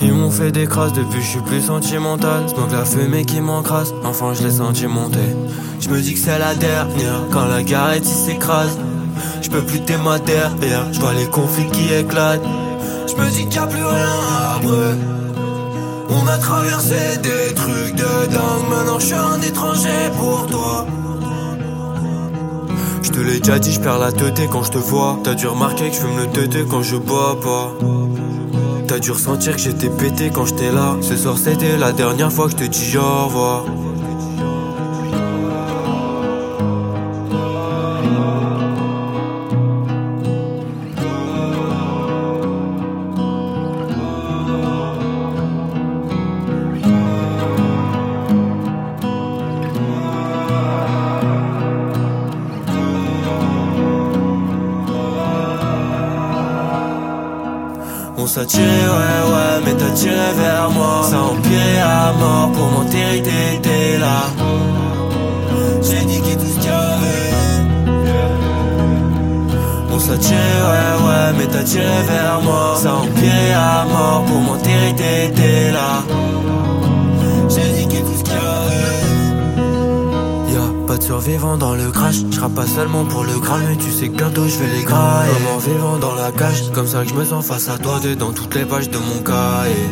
Ils m'ont fait des crasses depuis je suis plus sentimental. Smoke la fumée qui m'encrasse. Enfin je l'ai senti monter. Je me dis que c'est la dernière Quand la garette s'écrase. Je peux plus derrière. Je vois les conflits qui éclatent. Je me dis qu'il a plus rien brûler. On a traversé des trucs de dingue. Maintenant je suis un étranger pour toi te l'ai déjà dit, je perds la tête quand je te vois. T'as dû remarquer que je fume le teuté quand je bois pas. T'as dû ressentir que j'étais pété quand j'étais là. Ce soir c'était la dernière fois que je te dis au revoir. On s'attirait, ouais, ouais, mais t'as tiré vers moi. Ça empiré à mort pour m'enterrer, t'étais là. J'ai niqué tout ce qu'il y avait. On s'attirait, ouais, ouais, mais t'as tiré vers moi. Ça empiré à mort pour m'enterrer, t'étais là. Survivant dans le crash. J'rappe pas seulement pour le graal, mais tu sais que bientôt je vais les grailler. Comme en vivant dans la cage, comme ça que je me sens face à toi, dans toutes les pages de mon cahier.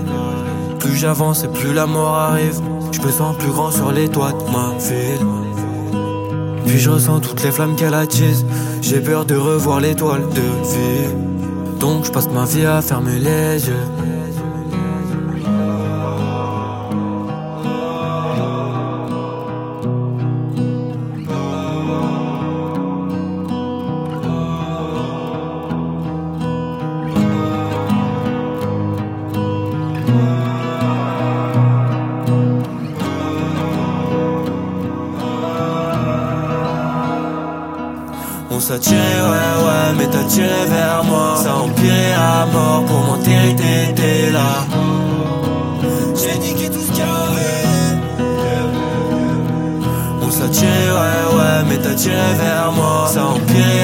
Plus j'avance et plus la mort arrive. Je me sens plus grand sur les toits de ma ville. Puis je ressens toutes les flammes qu'elle attise. J'ai peur de revoir l'étoile de vie. Donc je passe ma vie à fermer les yeux. On s'attirait, ouais, ouais, mais t'as tiré vers moi. Ça empiré à mort pour m'enterrer, t'étais là. J'ai niqué tout ce qu'il y avait. On s'attirait, ouais, ouais, mais t'as tiré vers moi. Ça empiré